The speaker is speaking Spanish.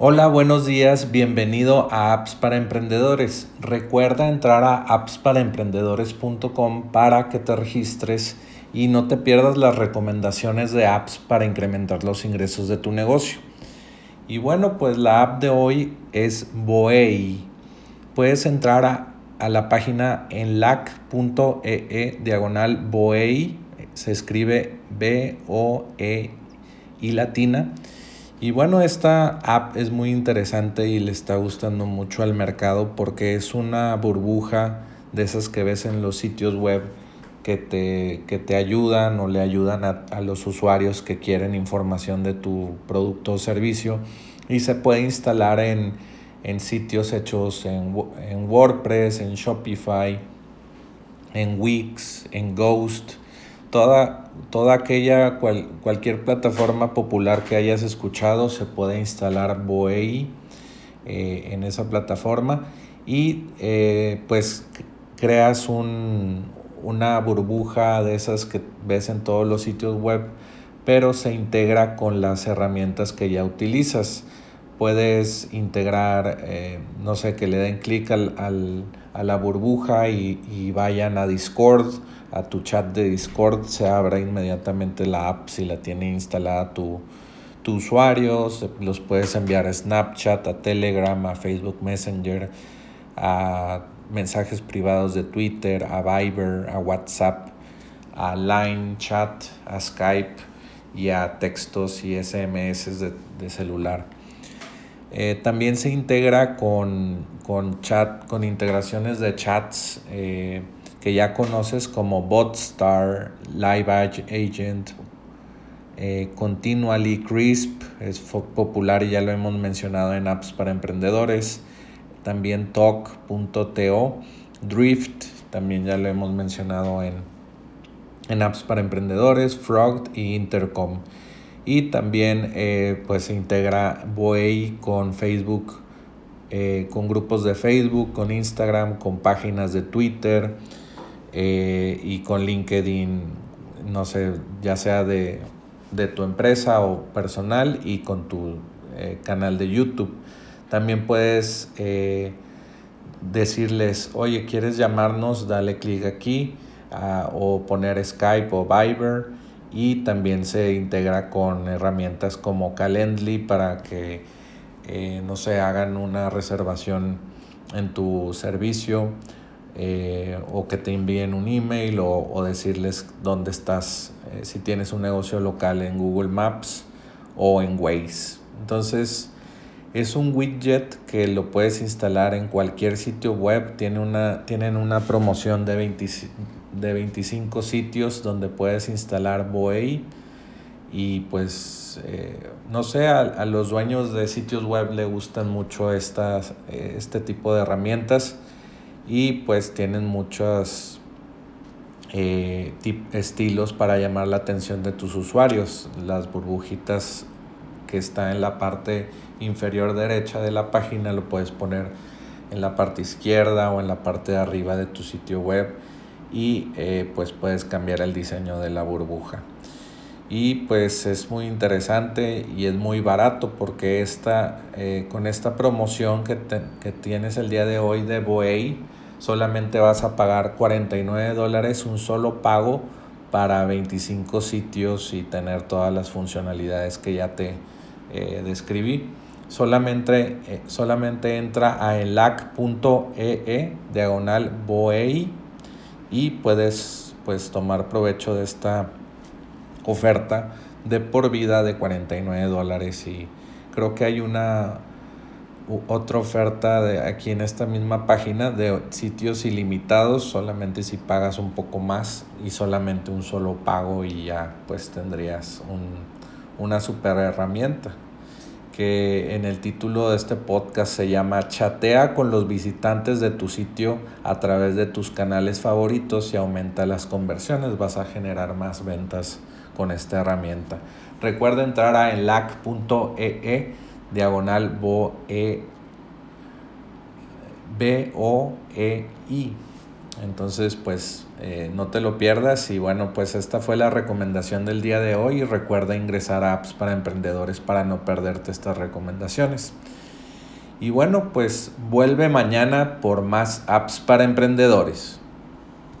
Hola, buenos días, bienvenido a Apps para Emprendedores. Recuerda entrar a appsparaemprendedores.com para que te registres y no te pierdas las recomendaciones de apps para incrementar los ingresos de tu negocio. Y bueno, pues la app de hoy es Boei. Puedes entrar a, la página en lac.ee diagonal Boei, se escribe B-O-E y latina y bueno, esta app es muy interesante y le está gustando mucho al mercado porque es una burbuja de esas que ves en los sitios web que te, que te ayudan o le ayudan a, los usuarios que quieren información de tu producto o servicio. Y se puede instalar en, sitios hechos en, en WordPress, en Shopify, en Wix, en Ghost toda, toda aquella, cualquier plataforma popular que hayas escuchado, se puede instalar Boei eh, en esa plataforma y eh, pues creas una burbuja de esas que ves en todos los sitios web, pero se integra con las herramientas que ya utilizas. Puedes integrar, eh, no sé, que le den clic al, a la burbuja y, y vayan a Discord a tu chat de Discord, se abra inmediatamente la app si la tiene instalada tu, tu usuario, los puedes enviar a Snapchat, a Telegram, a Facebook Messenger, a mensajes privados de Twitter, a Viber, a WhatsApp, a Line Chat, a Skype y a textos y SMS de, celular. Eh, también se integra con, chat, con integraciones de chats eh, que ya conoces como Botstar, Live Agent, eh, Continually Crisp, es popular y ya lo hemos mencionado en apps para emprendedores. También Talk.to, Drift, también ya lo hemos mencionado en, en apps para emprendedores, Frog y Intercom. Y también eh, pues se integra Boei con Facebook, eh, con grupos de Facebook, con Instagram, con páginas de Twitter eh, y con LinkedIn, no sé, ya sea de, tu empresa o personal y con tu canal de YouTube. También puedes decirles, oye, ¿quieres llamarnos? Dale clic aquí ah, o poner Skype o Viber y también se integra con herramientas como Calendly para que, no se hagan una reservación en tu servicio eh, o que te envíen un email o, decirles dónde estás, eh, si tienes un negocio local en Google Maps o en Waze. Entonces, es un widget que lo puedes instalar en cualquier sitio web. Tiene una, tienen una promoción de, de 25 sitios donde puedes instalar Boei. Y pues, eh, no sé, a, los dueños de sitios web le gustan mucho estas, este tipo de herramientas y pues tienen muchos eh, estilos para llamar la atención de tus usuarios. Las burbujitas que está en la parte inferior derecha de la página lo puedes poner en la parte izquierda o en la parte de arriba de tu sitio web y eh, pues puedes cambiar el diseño de la burbuja y pues es muy interesante y es muy barato porque esta, eh, con esta promoción que, que, tienes el día de hoy de Boei solamente vas a pagar 49 dólares un solo pago para 25 sitios y tener todas las funcionalidades que ya te eh, describí. Solamente, solamente entra a elac.ee e, diagonal boei y puedes pues tomar provecho de esta oferta de por vida de 49 dólares. Y creo que hay una otra oferta de aquí en esta misma página de sitios ilimitados solamente si pagas un poco más y solamente un solo pago y ya pues tendrías una super herramienta que en el título de este podcast se llama Chatea con los visitantes de tu sitio a través de tus canales favoritos y aumenta las conversiones. Vas a generar más ventas con esta herramienta. Recuerda entrar a enlac.ee diagonal BOE, B-O-E-I. Entonces, pues eh, no te lo pierdas y bueno, pues esta fue la recomendación del día de hoy y recuerda ingresar a apps para emprendedores para no perderte estas recomendaciones. Y bueno, pues vuelve mañana por más apps para emprendedores.